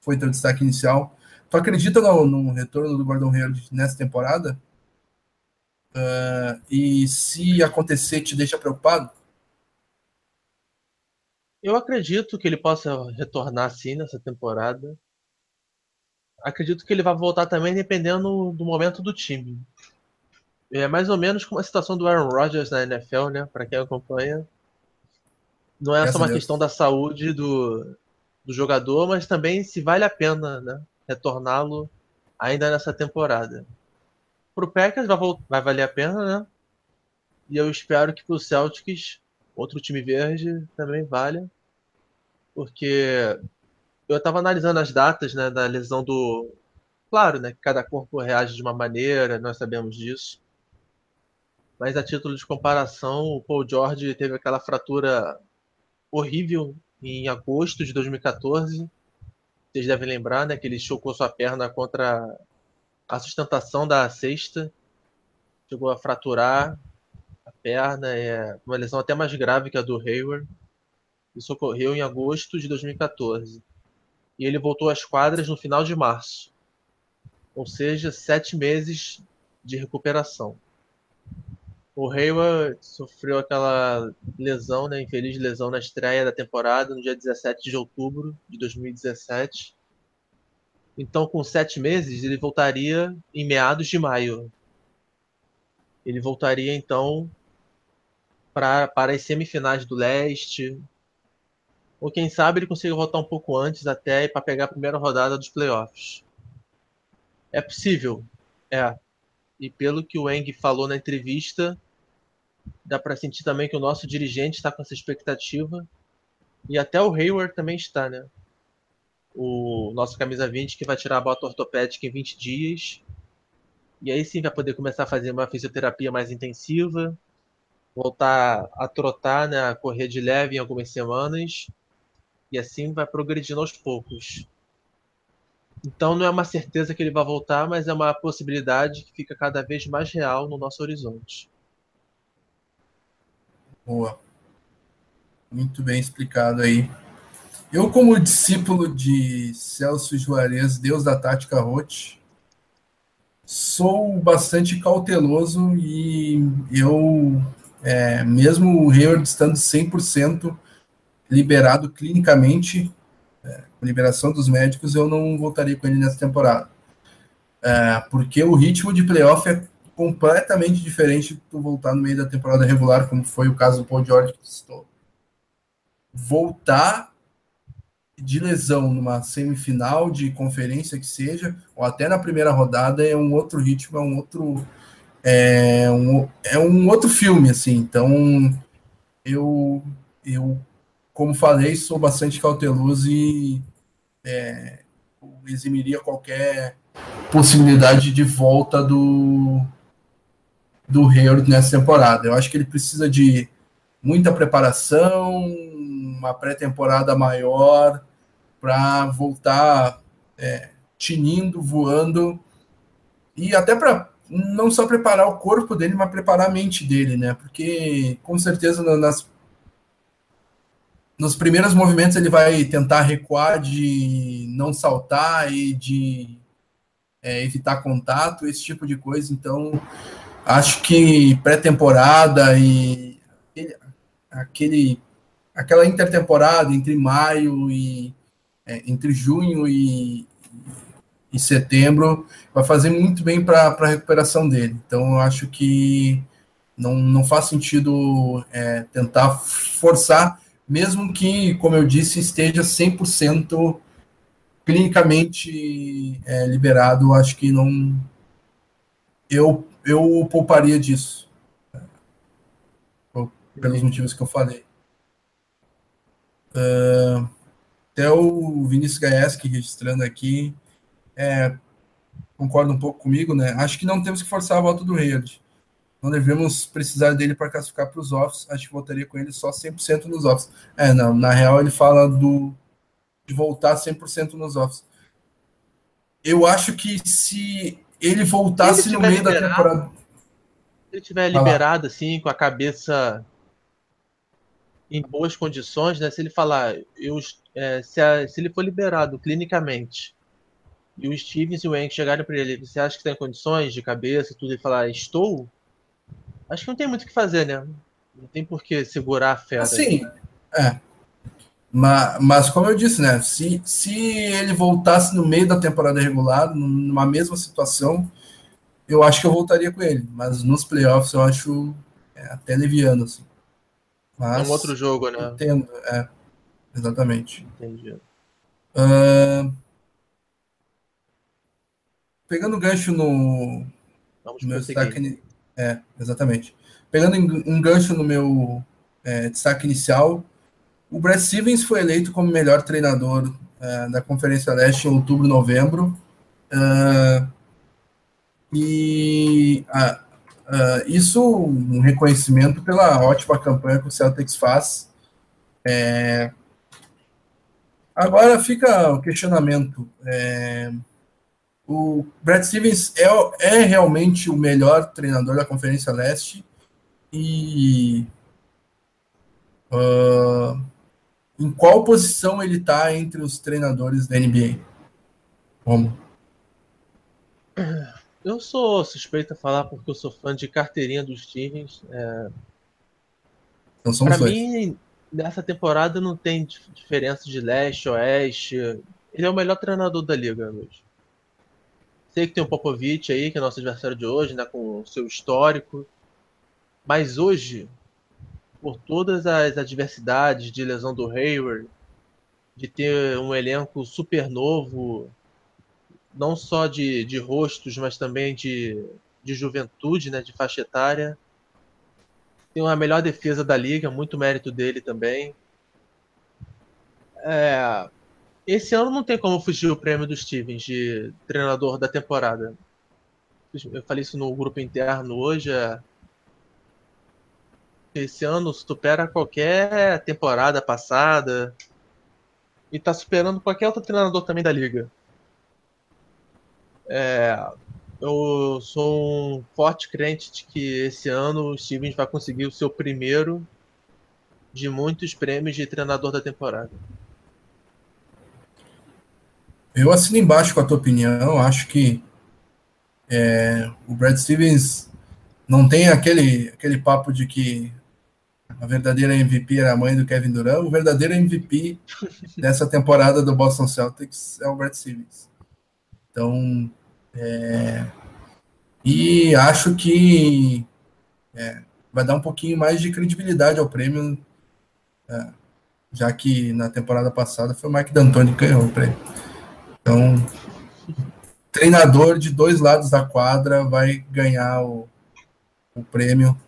foi teu destaque inicial, tu acredita no, no retorno do Gordon Hayward nessa temporada? Uh, e se acontecer, te deixa preocupado? Eu acredito que ele possa retornar sim nessa temporada. Acredito que ele vai voltar também dependendo do momento do time. É mais ou menos como a situação do Aaron Rodgers na NFL, né? Para quem acompanha. Não é só uma questão da saúde do, do jogador, mas também se vale a pena né, retorná-lo ainda nessa temporada. Para o Packers vai, vai valer a pena, né? E eu espero que para o Celtics, outro time verde, também valha. Porque eu estava analisando as datas né, da lesão do. Claro, né? Que cada corpo reage de uma maneira, nós sabemos disso. Mas a título de comparação, o Paul George teve aquela fratura horrível em agosto de 2014. Vocês devem lembrar, né, que ele chocou sua perna contra a sustentação da cesta. Chegou a fraturar a perna, é uma lesão até mais grave que a do Hayward. Isso ocorreu em agosto de 2014. E ele voltou às quadras no final de março. Ou seja, sete meses de recuperação. O Hayward sofreu aquela lesão, né, infeliz lesão na estreia da temporada no dia 17 de outubro de 2017. Então, com sete meses, ele voltaria em meados de maio. Ele voltaria então pra, para as semifinais do leste. Ou quem sabe ele consiga voltar um pouco antes até para pegar a primeira rodada dos playoffs. É possível, é. E pelo que o Eng falou na entrevista, dá para sentir também que o nosso dirigente está com essa expectativa. E até o Hayward também está, né? O nosso camisa 20 que vai tirar a bota ortopédica em 20 dias. E aí sim vai poder começar a fazer uma fisioterapia mais intensiva, voltar a trotar, né, a correr de leve em algumas semanas. E assim vai progredindo aos poucos. Então não é uma certeza que ele vai voltar, mas é uma possibilidade que fica cada vez mais real no nosso horizonte. Boa. Muito bem explicado aí. Eu, como discípulo de Celso Juarez, Deus da Tática Rote, sou bastante cauteloso e eu, é, mesmo o Hayward estando 100% liberado clinicamente, é, com liberação dos médicos, eu não voltaria com ele nessa temporada. É, porque o ritmo de playoff é completamente diferente do voltar no meio da temporada regular, como foi o caso do Paul George que citou. Voltar de lesão numa semifinal de conferência que seja, ou até na primeira rodada, é um outro ritmo, é um outro é um, é um outro filme, assim. Então, eu, eu, como falei, sou bastante cauteloso e é, eximiria qualquer possibilidade de volta do, do Hayward nessa temporada. Eu acho que ele precisa de muita preparação, uma pré-temporada maior para voltar é, tinindo, voando e até para não só preparar o corpo dele, mas preparar a mente dele, né? Porque com certeza nas nos primeiros movimentos ele vai tentar recuar de não saltar e de é, evitar contato, esse tipo de coisa. Então Acho que pré-temporada e aquele, aquela intertemporada entre maio e é, entre junho e, e setembro vai fazer muito bem para a recuperação dele. Então, eu acho que não, não faz sentido é, tentar forçar, mesmo que, como eu disse, esteja 100% clinicamente é, liberado. Acho que não. Eu eu pouparia disso. Pelos motivos que eu falei. Uh, até o Vinícius Gaeski registrando aqui. É, concorda um pouco comigo, né? Acho que não temos que forçar a volta do Hayward. Não devemos precisar dele para classificar para os offs. Acho que voltaria com ele só 100% nos offs. É, não, na real ele fala do de voltar 100% nos offs. Eu acho que se ele voltasse ele no meio liberado, da temporada. Se ele tiver liberado, assim, com a cabeça em boas condições, né? Se ele falar, eu, é, se, a, se, ele for liberado clinicamente e o Stevens e o Hank chegarem para ele, você acha que tem condições de cabeça e tudo, e falar, estou? Acho que não tem muito o que fazer, né? Não tem por que segurar a fera. Sim, é. Mas, mas, como eu disse, né? Se, se ele voltasse no meio da temporada regular, numa mesma situação, eu acho que eu voltaria com ele. Mas nos playoffs eu acho é, até leviano, assim. Mas, é um outro jogo, né? Entendo, é. Exatamente. Entendi. Uh, pegando gancho no, Vamos no meu destaque, é, exatamente. Pegando um gancho no meu é, destaque inicial, o Brad Stevens foi eleito como melhor treinador é, da Conferência Leste em outubro, novembro. Uh, e uh, isso um reconhecimento pela ótima campanha que o Celtics faz. É, agora fica o questionamento. É, o Brad Stevens é, é realmente o melhor treinador da Conferência Leste e uh, em qual posição ele está entre os treinadores da NBA? Como? Eu sou suspeito a falar porque eu sou fã de carteirinha dos Stevens. É... Então Para mim, nessa temporada não tem diferença de leste, oeste. Ele é o melhor treinador da liga hoje. Sei que tem o Popovich aí, que é nosso adversário de hoje, né, com o seu histórico. Mas hoje, por todas as adversidades de lesão do Hayward, de ter um elenco super novo, não só de, de rostos, mas também de, de juventude, né, de faixa etária. Tem uma melhor defesa da liga, muito mérito dele também. É, esse ano não tem como fugir o prêmio do Stevens de treinador da temporada. Eu falei isso no grupo interno hoje. É... Esse ano supera qualquer temporada passada. E tá superando qualquer outro treinador também da liga. É... Eu sou um forte crente de que esse ano o Stevens vai conseguir o seu primeiro de muitos prêmios de treinador da temporada. Eu assino embaixo com a tua opinião. Acho que é, o Brad Stevens não tem aquele, aquele papo de que a verdadeira MVP era a mãe do Kevin Durant. O verdadeiro MVP dessa temporada do Boston Celtics é o Brad Stevens. Então, é, e acho que é, vai dar um pouquinho mais de credibilidade ao prêmio, é, já que na temporada passada foi o Mike D'Antoni que ganhou o prêmio. Então, treinador de dois lados da quadra vai ganhar o, o prêmio.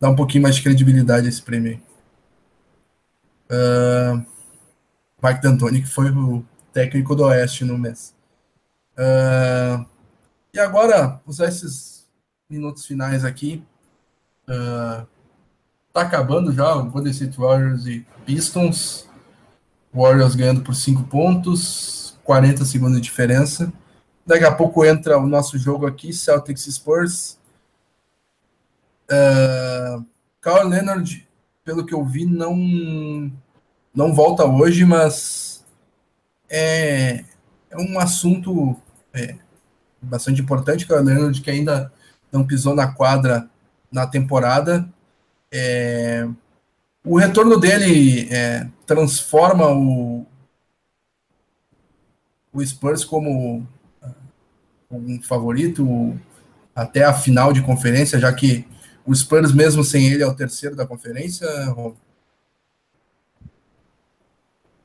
Dá um pouquinho mais de credibilidade a esse prêmio. Uh, Mike D'Antoni, que foi o técnico do Oeste no mês. Uh, e agora, usar esses minutos finais aqui. Uh, tá acabando já o Golden State Warriors e Pistons. Warriors ganhando por 5 pontos. 40 segundos de diferença. Daqui a pouco entra o nosso jogo aqui, Celtics Spurs. Uh, Leonard, pelo que eu vi, não, não volta hoje, mas é, é um assunto é, bastante importante. Carl Leonard, que ainda não pisou na quadra na temporada. É, o retorno dele é, transforma o, o Spurs como ah, um favorito até a final de conferência, já que o Spurs, mesmo sem ele, é o terceiro da conferência,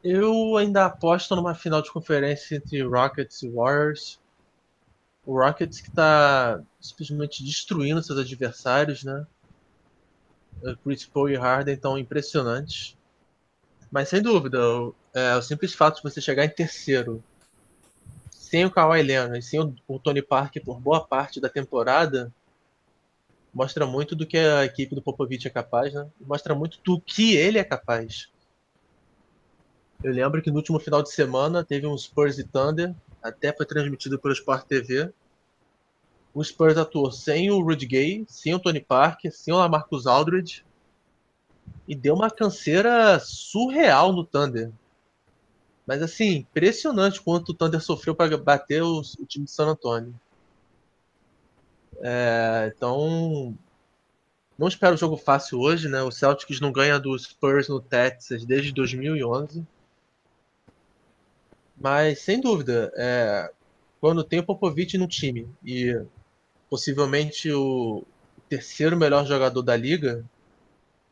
Eu ainda aposto numa final de conferência entre Rockets e Warriors. O Rockets que está simplesmente destruindo seus adversários, né? Chris Paul e Harden estão impressionantes. Mas sem dúvida, é, o simples fato de você chegar em terceiro sem o Kawhi Leonard, sem o Tony Parker por boa parte da temporada, mostra muito do que a equipe do Popovich é capaz, né? Mostra muito do que ele é capaz. Eu lembro que no último final de semana teve um Spurs e Thunder, até foi transmitido pelo Sport TV. O Spurs atuou sem o Rudy Gay, sem o Tony Parker, sem o Lamarcus Aldridge e deu uma canseira surreal no Thunder. Mas assim, impressionante quanto o Thunder sofreu para bater o, o, time de San Antonio. É, então, não espero um jogo fácil hoje, né? O Celtics não ganha do Spurs no Texas desde 2011. Mas, sem dúvida, é, quando tem o Popovich no time e possivelmente o terceiro melhor jogador da liga,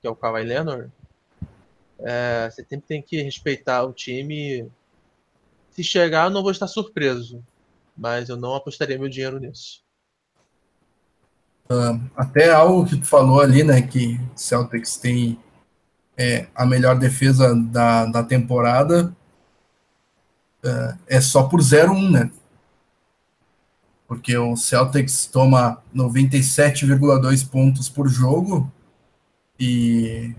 que é o Kawhi Leonard, é, você sempre tem que respeitar o time. Se chegar, eu não vou estar surpreso, mas eu não apostaria meu dinheiro nisso. Uh, até algo que tu falou ali, né, que Celtics tem é, a melhor defesa da, da temporada, uh, é só por 0-1, né? Porque o Celtics toma 97,2 pontos por jogo e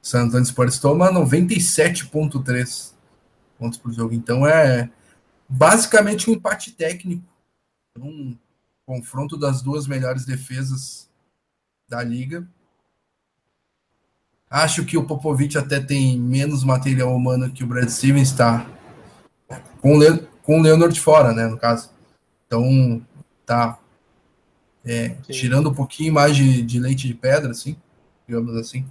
San Antonio Spurs toma 97,3 pontos por jogo. Então é basicamente um empate técnico. Um confronto das duas melhores defesas da liga. Acho que o Popovich até tem menos material humano que o Brad Stevens está com, Le com o Leonard fora, né, no caso. Então, tá é, tirando um pouquinho mais de, de, leite de pedra, assim, digamos assim.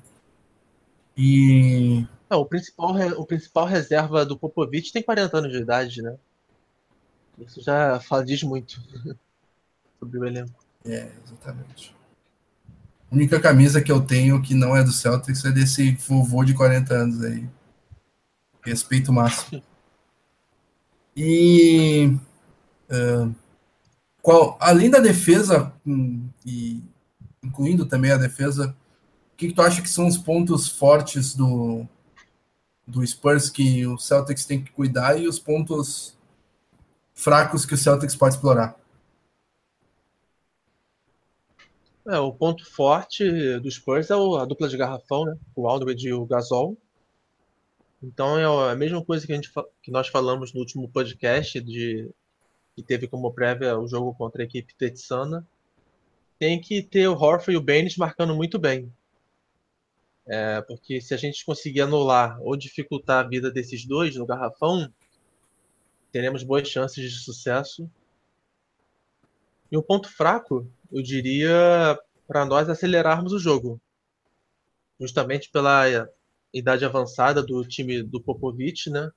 E. Não, o, principal, o principal reserva do Popovich tem 40 anos de idade, né? Isso já fala, diz muito sobre o elenco. É, exatamente. A única camisa que eu tenho que não é do Celtics é desse vovô de 40 anos aí. Respeito máximo. E uh, qual, além da defesa, e incluindo também a defesa, o que, que, tu acha que são os pontos fortes do, do Spurs que o Celtics tem que cuidar e os pontos fracos que o Celtics pode explorar? É, o ponto forte do Spurs é a dupla de garrafão, né? O Aldridge e o Gasol. Então é a mesma coisa que, a gente, que nós falamos no último podcast, de, que teve como prévia o jogo contra a equipe texana. Tem que ter o Horford e o Baines marcando muito bem. É, porque se a gente conseguir anular ou dificultar a vida desses dois no garrafão, teremos boas chances de sucesso. E o ponto fraco, eu diria, para nós acelerarmos o jogo. Justamente pela idade avançada do time do Popovich, né?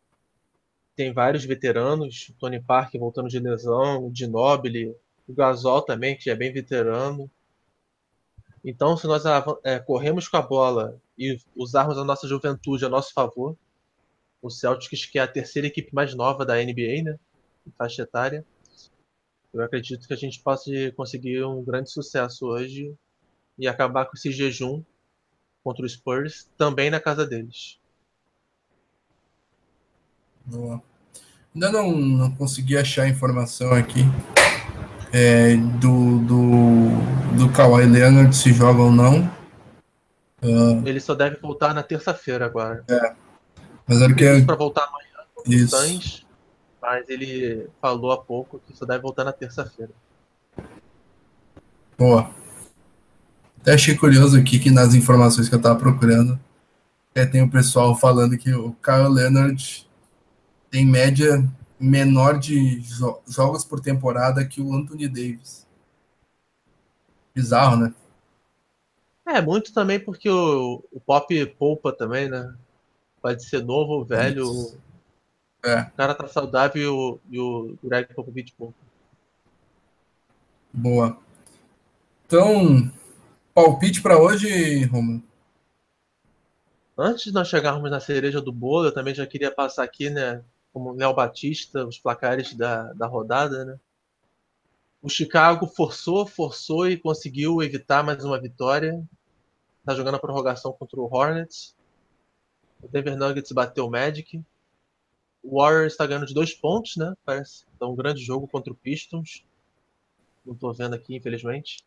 Tem vários veteranos, Tony Parker voltando de lesão, o Ginobili, o Gasol também, que é bem veterano. Então, se nós é, corremos com a bola e usarmos a nossa juventude a nosso favor, o Celtics, que é a terceira equipe mais nova da NBA, né? Em faixa etária, eu acredito que a gente possa conseguir um grande sucesso hoje e acabar com esse jejum contra o Spurs, também na casa deles. Boa. Ainda não, não consegui achar informação aqui é, do, do, do Kawhi Leonard se joga ou não. Uh, Ele só deve voltar na terça-feira agora. É. Mas era que. Para voltar amanhã Isso. mas ele falou há pouco que só deve voltar na terça-feira. Boa. Até achei curioso aqui que nas informações que eu estava procurando, é, tem o pessoal falando que o Kyle Leonard tem média menor de jo jogos por temporada que o Anthony Davis. Bizarro, né? É, muito também porque o, o Pop poupa também, né? Pode ser novo ou velho. É. O cara tá saudável e o, e o Greg Popovich poupa. Boa. Então, Palpite para hoje, Romulo? Antes de nós chegarmos na cereja do bolo, eu também já queria passar aqui, né, como Léo Batista, os placares da, da rodada, né? O Chicago forçou, forçou e conseguiu evitar mais uma vitória. Tá jogando a prorrogação contra o Hornets. O Denver Nuggets bateu o Magic. o Warriors está ganhando de dois pontos, né? Parece. Então, um grande jogo contra o Pistons. Não estou vendo aqui, infelizmente.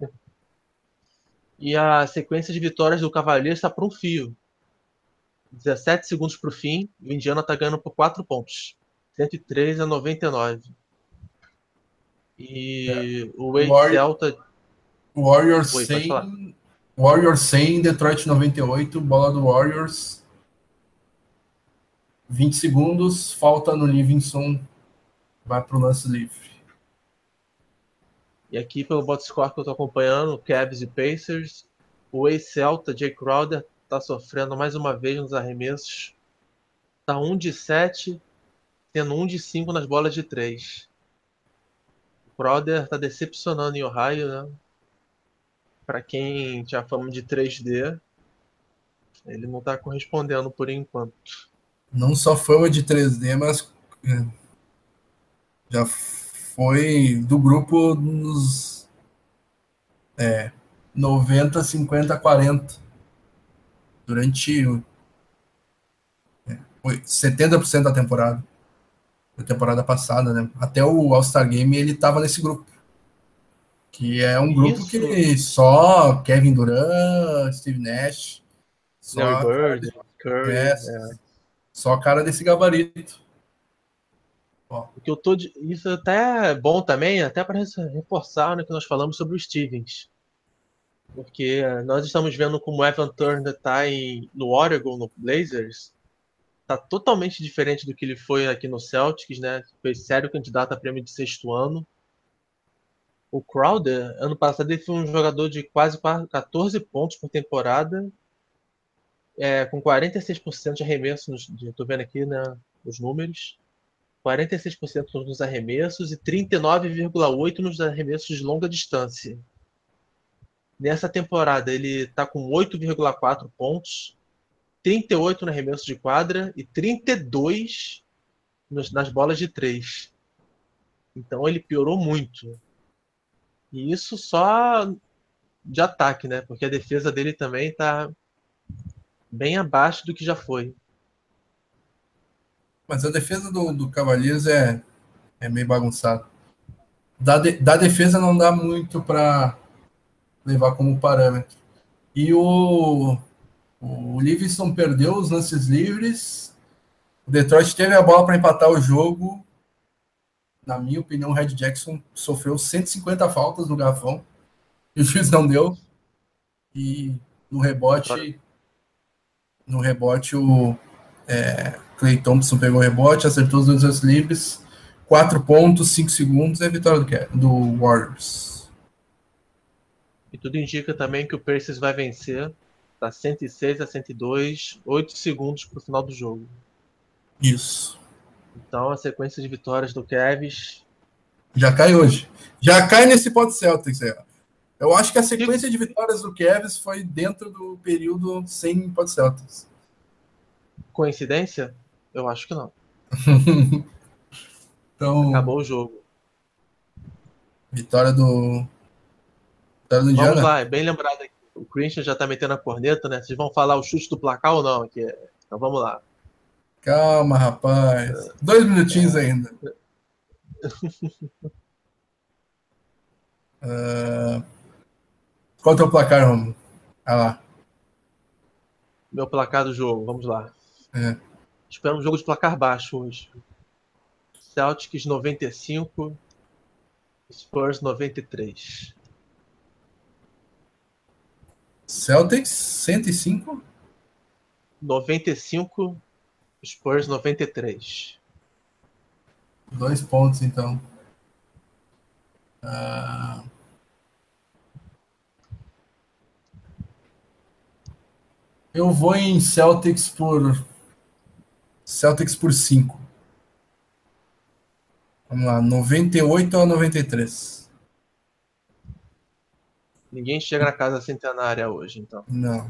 E a sequência de vitórias do Cavaliers está para um fio. 17 segundos para o fim, o Indiana está ganhando por 4 pontos. 103 a 99. E é. o Wade Celta. Warriors Oi, 100. Warriors 100, Detroit 98, bola do Warriors. 20 segundos, falta no Livingston, vai para o lance livre. E aqui pelo botscore que eu estou acompanhando, Cavs e Pacers, o ex-Celta, Jay Crowder, está sofrendo mais uma vez nos arremessos. Está 1 de 7, tendo 1 de 5 nas bolas de 3. O Crowder está decepcionando em Ohio, né? Para quem tinha fama de 3D, ele não está correspondendo por enquanto. Não só fama de 3D, mas é, já foi do grupo nos é, 90, 50, 40 durante é, 70% da temporada. Da temporada passada, né? Até o All-Star Game ele estava nesse grupo. Que é um grupo Isso. que só Kevin Durant, Steve Nash, só Larry Bird, Curry, é, é. só cara desse gabarito. Ó. Que eu tô de... Isso até é bom também, até para reforçar né, que nós falamos sobre o Stevens porque nós estamos vendo como o Evan Turner está no Oregon, no Blazers, está totalmente diferente do que ele foi aqui no Celtics, né? Foi sério candidato a prêmio de sexto ano. O Crowder, ano passado, ele foi um jogador de quase 14 pontos por temporada, é, com 46% de arremesso, estou vendo aqui né, os números, 46% nos arremessos e 39,8% nos arremessos de longa distância. Nessa temporada ele está com 8,4 pontos, 38 no arremesso de quadra e 32 nos, nas bolas de três. Então ele piorou muito. E isso só de ataque, né? Porque a defesa dele também está bem abaixo do que já foi. Mas a defesa do, do Cavaliers é, é meio bagunçada. Da, de, da defesa não dá muito para levar como parâmetro. E o, o Livingston perdeu os lances livres. O Detroit teve a bola para empatar o jogo. Na minha opinião, o Red Jackson sofreu 150 faltas no garrafão. E o juiz não deu. E no rebote, no rebote, o é, Clay Thompson pegou o rebote, acertou os dois lances livres. 4 pontos, 5 segundos, é a vitória do, do Warriors. E tudo indica também que o Pacers vai vencer. Tá 106 a 102, 8 segundos para o final do jogo. Isso. Então a sequência de vitórias do Cavs. Já cai hoje. Já cai nesse pot Celtics. É. Eu acho que a sequência de vitórias do Cavs foi dentro do período sem pot Celtics. Coincidência? Eu acho que não. então, Acabou o jogo. Vitória do Tá Vamos lá, é bem lembrado aqui. O Christian já tá metendo a corneta, né? Vocês vão falar o chute do placar ou não? Aqui? Então vamos lá. Calma, rapaz. Dois minutinhos é. ainda. uh... Qual é o teu placar, Romulo? Ah lá. Meu placar do jogo, vamos lá. É. Espero um jogo de placar baixo hoje. Celtics 95, Spurs 93. Celtics 105. 95. Spurs 93. Dois pontos, então. Uh... Eu vou em Celtics por. Celtics por 5. Vamos lá, 98 a 93. Ninguém chega na casa centenária hoje, então. Não.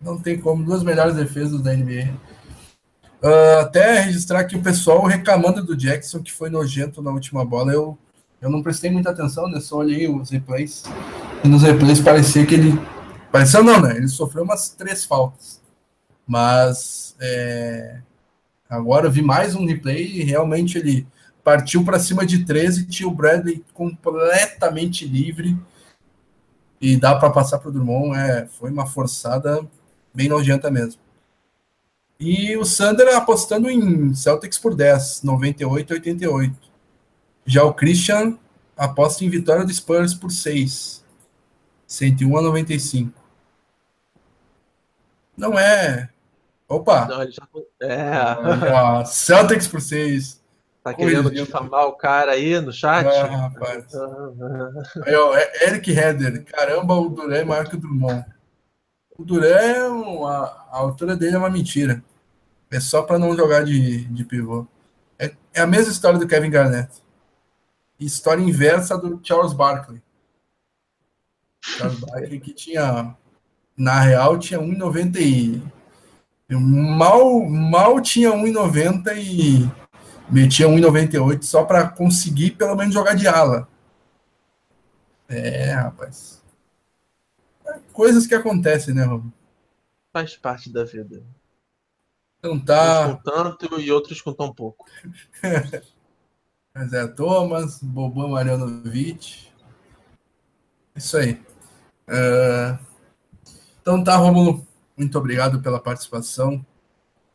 Não tem como. Duas melhores defesas da NBA. Uh, ah, até registrar aqui o pessoal reclamando do Jackson, que foi nojento na última bola. Eu, eu não prestei muita atenção, né? Só olhei os replays. E nos replays parecia que ele. Pareceu não, né? Ele sofreu umas três faltas. Mas é, Agora eu vi mais um replay e realmente ele partiu para cima de 13, tinha o Bradley completamente livre e dá para passar para o Drummond. É, foi uma forçada bem nojenta mesmo. E o Sander apostando em Celtics por 10, 98 88. Já o Christian aposta em vitória do Spurs por 6, 101 a 95. Não é. Opa! Não, ele já... É. Celtics por 6. Tá querendo difamar o cara aí no chat? Ah, rapaz. Aí, ó, é Eric Heder. Caramba, o Duré é maior que o Drummond. O Duré, a, a altura dele é uma mentira. É só para não jogar de, de pivô. É, é, a mesma história do Kevin Garnett. História inversa do Charles Barkley. Charles Barkley que tinha, na real, tinha 1,90 e... Mal, mal tinha 1,90 e metia 1,98 só para conseguir pelo menos jogar de ala. É, rapaz. É coisas que acontecem, né, Rob? Faz parte da vida. Então tá. Uns com tanto e outros com tão pouco. Mas é Thomas, Boban Marianovic. Isso aí. Uh... Então tá, Romulo. Muito obrigado pela participação.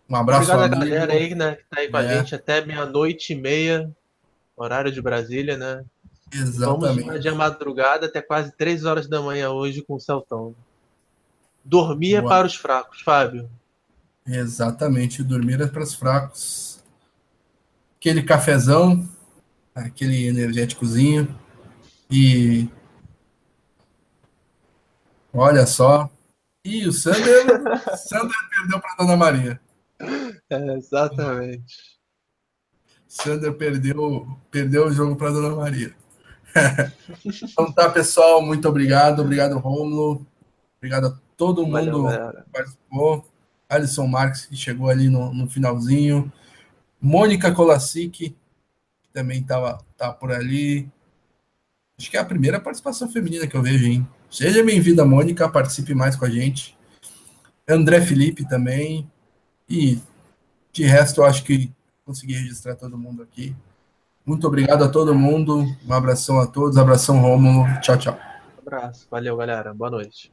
Um abraço Obrigado amigo. a galera aí, né, que tá aí com é. a gente até meia-noite e meia, horário de Brasília, né? Exatamente. Vamos de madrugada até quase três horas da manhã hoje com o Celtão. Dormir é para os fracos, Fábio. Exatamente, dormir é para os fracos. Aquele cafezão, aquele energéticozinho. E olha só. E o Sander, Sander perdeu para Dona Maria. É, exatamente. Sander perdeu, perdeu o jogo para Dona Maria. então tá, pessoal, muito obrigado. Obrigado, Romulo. Obrigado a todo mundo Valeu, que participou. Alisson Marques, que chegou ali no, no finalzinho. Mônica Kolasic, que também estava tá por ali. Acho que é a primeira participação feminina que eu vejo, hein? Seja bem-vinda, Mônica, participe mais com a gente. André Felipe também. E de resto, eu acho que consegui registrar todo mundo aqui. Muito obrigado a todo mundo. Um abração a todos. Abração, Rômulo. Tchau, tchau. Um abraço. Valeu, galera. Boa noite.